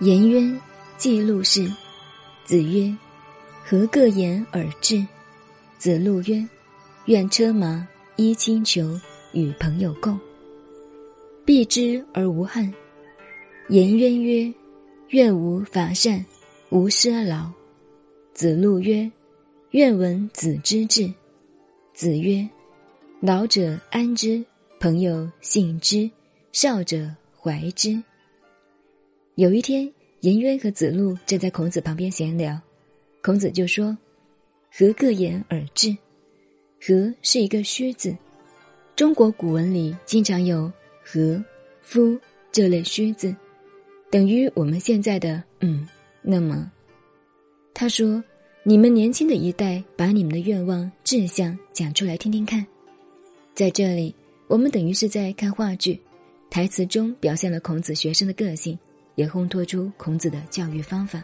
颜渊记录事，子曰：“何各言而至？”子路曰：“愿车马，衣轻裘，与朋友共，避之而无憾。”颜渊曰：“愿无伐善，无奢劳。”子路曰：“愿闻子之志。”子曰：“老者安之，朋友信之，少者怀之。”有一天，颜渊和子路站在孔子旁边闲聊，孔子就说：“何各言而至？”“何”是一个虚字，中国古文里经常有“和”“夫”这类虚字，等于我们现在的“嗯”。那么，他说：“你们年轻的一代，把你们的愿望、志向讲出来听听看。”在这里，我们等于是在看话剧，台词中表现了孔子学生的个性。也烘托出孔子的教育方法。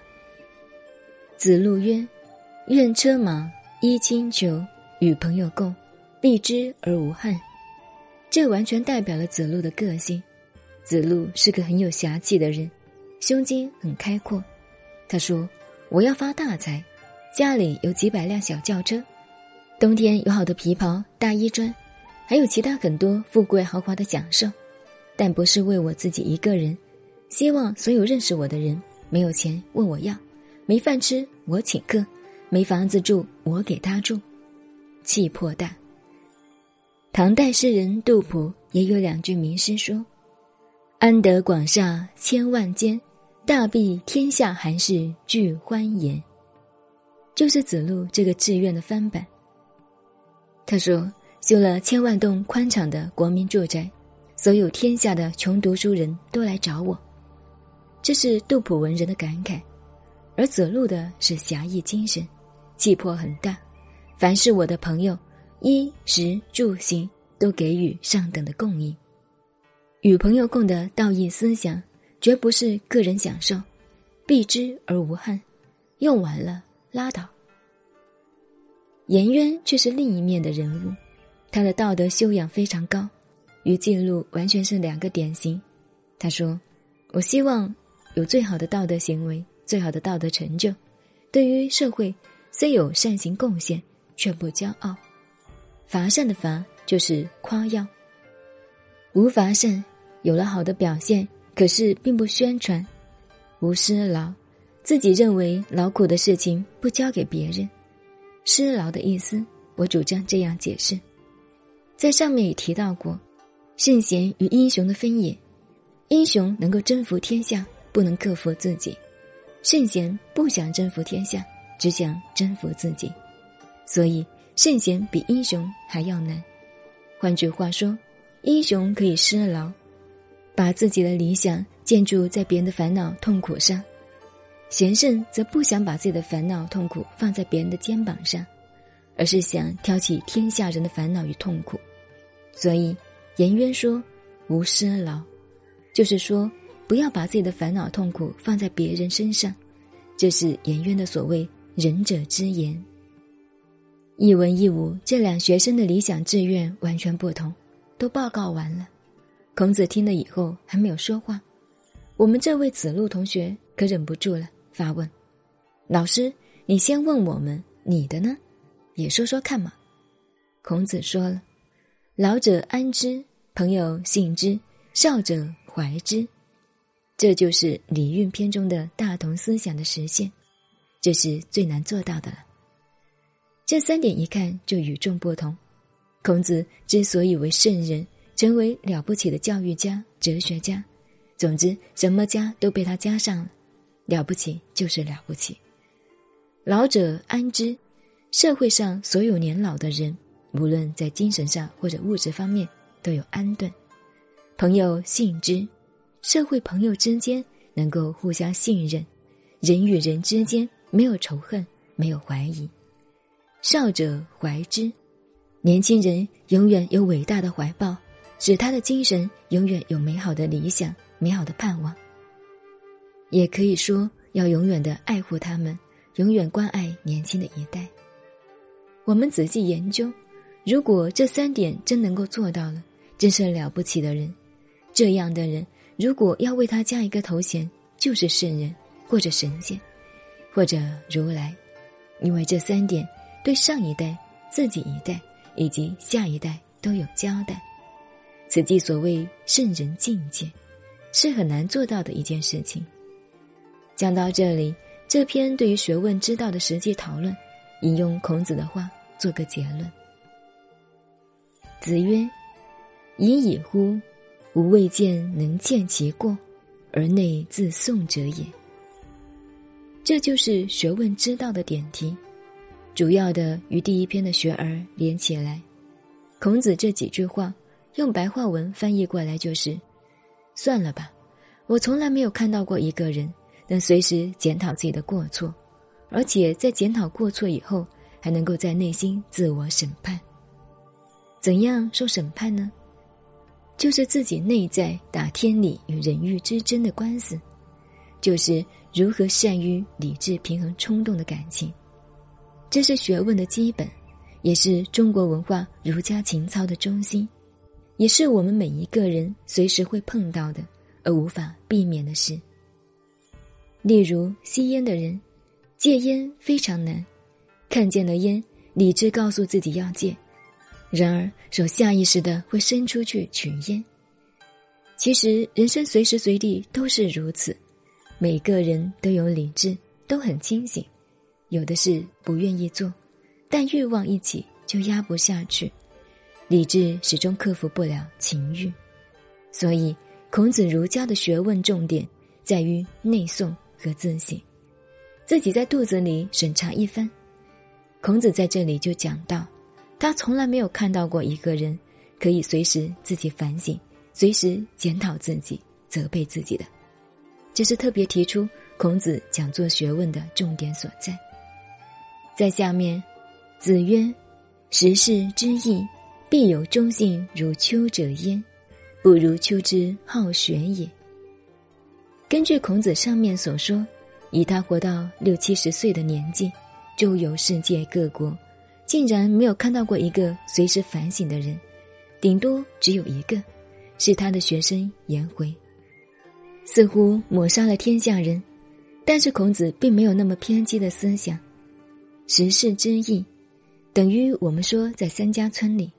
子路曰：“愿车马，衣轻裘，与朋友共，避之而无憾。”这完全代表了子路的个性。子路是个很有侠气的人，胸襟很开阔。他说：“我要发大财，家里有几百辆小轿车，冬天有好的皮袍、大衣穿，还有其他很多富贵豪华的享受，但不是为我自己一个人。”希望所有认识我的人，没有钱问我要，没饭吃我请客，没房子住我给他住，气魄大。唐代诗人杜甫也有两句名诗说：“安得广厦千万间，大庇天下寒士俱欢颜。”就是子路这个志愿的翻版。他说：“修了千万栋宽敞的国民住宅，所有天下的穷读书人都来找我。”这是杜甫文人的感慨，而子路的是侠义精神，气魄很大。凡是我的朋友，衣食住行都给予上等的供应。与朋友共的道义思想，绝不是个人享受，避之而无憾，用完了拉倒。颜渊却是另一面的人物，他的道德修养非常高，与记录完全是两个典型。他说：“我希望。”有最好的道德行为，最好的道德成就，对于社会虽有善行贡献，却不骄傲。伐善的伐就是夸耀。无乏善，有了好的表现，可是并不宣传。无施劳，自己认为劳苦的事情不交给别人。施劳的意思，我主张这样解释。在上面也提到过，圣贤与英雄的分野，英雄能够征服天下。不能克服自己，圣贤不想征服天下，只想征服自己，所以圣贤比英雄还要难。换句话说，英雄可以施劳，把自己的理想建筑在别人的烦恼痛苦上；贤圣则不想把自己的烦恼痛苦放在别人的肩膀上，而是想挑起天下人的烦恼与痛苦。所以颜渊说：“无施劳”，就是说。不要把自己的烦恼痛苦放在别人身上，这是颜渊的所谓仁者之言。一文一武这两学生的理想志愿完全不同，都报告完了。孔子听了以后还没有说话，我们这位子路同学可忍不住了，发问：“老师，你先问我们，你的呢？也说说看嘛。”孔子说了：“老者安之，朋友信之，少者怀之。”这就是《礼运》篇中的大同思想的实现，这是最难做到的了。这三点一看就与众不同。孔子之所以为圣人，成为了不起的教育家、哲学家，总之什么家都被他加上了。了不起就是了不起。老者安之，社会上所有年老的人，无论在精神上或者物质方面，都有安顿。朋友信之。社会朋友之间能够互相信任，人与人之间没有仇恨，没有怀疑。少者怀之，年轻人永远有伟大的怀抱，使他的精神永远有美好的理想、美好的盼望。也可以说，要永远的爱护他们，永远关爱年轻的一代。我们仔细研究，如果这三点真能够做到了，真是了不起的人。这样的人。如果要为他加一个头衔，就是圣人或者神仙，或者如来，因为这三点对上一代、自己一代以及下一代都有交代。此即所谓圣人境界，是很难做到的一件事情。讲到这里，这篇对于学问之道的实际讨论，引用孔子的话做个结论。子曰：“以已乎！吾未见能见其过，而内自宋者也。”这就是学问之道的点题，主要的与第一篇的学而连起来。孔子这几句话。用白话文翻译过来就是：“算了吧，我从来没有看到过一个人能随时检讨自己的过错，而且在检讨过错以后，还能够在内心自我审判。怎样受审判呢？就是自己内在打天理与人欲之争的官司，就是如何善于理智平衡冲动的感情。这是学问的基本，也是中国文化儒家情操的中心。”也是我们每一个人随时会碰到的，而无法避免的事。例如吸烟的人，戒烟非常难，看见了烟，理智告诉自己要戒，然而手下意识的会伸出去取烟。其实人生随时随地都是如此，每个人都有理智，都很清醒，有的事不愿意做，但欲望一起就压不下去。理智始终克服不了情欲，所以孔子儒家的学问重点在于内诵和自省，自己在肚子里审查一番。孔子在这里就讲到，他从来没有看到过一个人可以随时自己反省、随时检讨自己、责备自己的，这是特别提出孔子讲座学问的重点所在。在下面，子曰：“时事之义。”必有忠信如丘者焉，不如丘之好学也。根据孔子上面所说，以他活到六七十岁的年纪，周游世界各国，竟然没有看到过一个随时反省的人，顶多只有一个，是他的学生颜回。似乎抹杀了天下人，但是孔子并没有那么偏激的思想。时事之义，等于我们说在三家村里。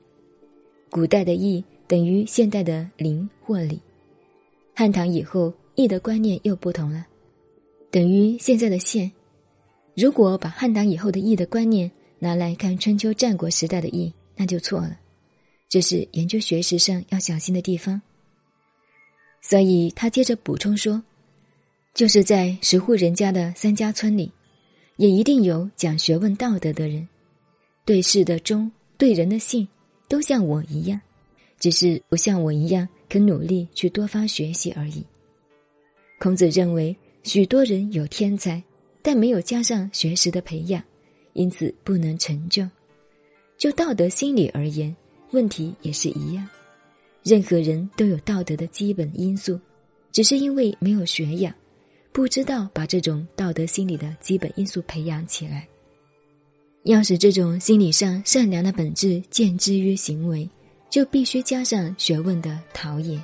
古代的义等于现代的礼或礼，汉唐以后义的观念又不同了，等于现在的现。如果把汉唐以后的义的观念拿来看春秋战国时代的义，那就错了。这是研究学识上要小心的地方。所以他接着补充说，就是在十户人家的三家村里，也一定有讲学问道德的人，对事的忠，对人的信。都像我一样，只是不像我一样肯努力去多方学习而已。孔子认为，许多人有天才，但没有加上学识的培养，因此不能成就。就道德心理而言，问题也是一样。任何人都有道德的基本因素，只是因为没有学养，不知道把这种道德心理的基本因素培养起来。要使这种心理上善良的本质见之于行为，就必须加上学问的陶冶。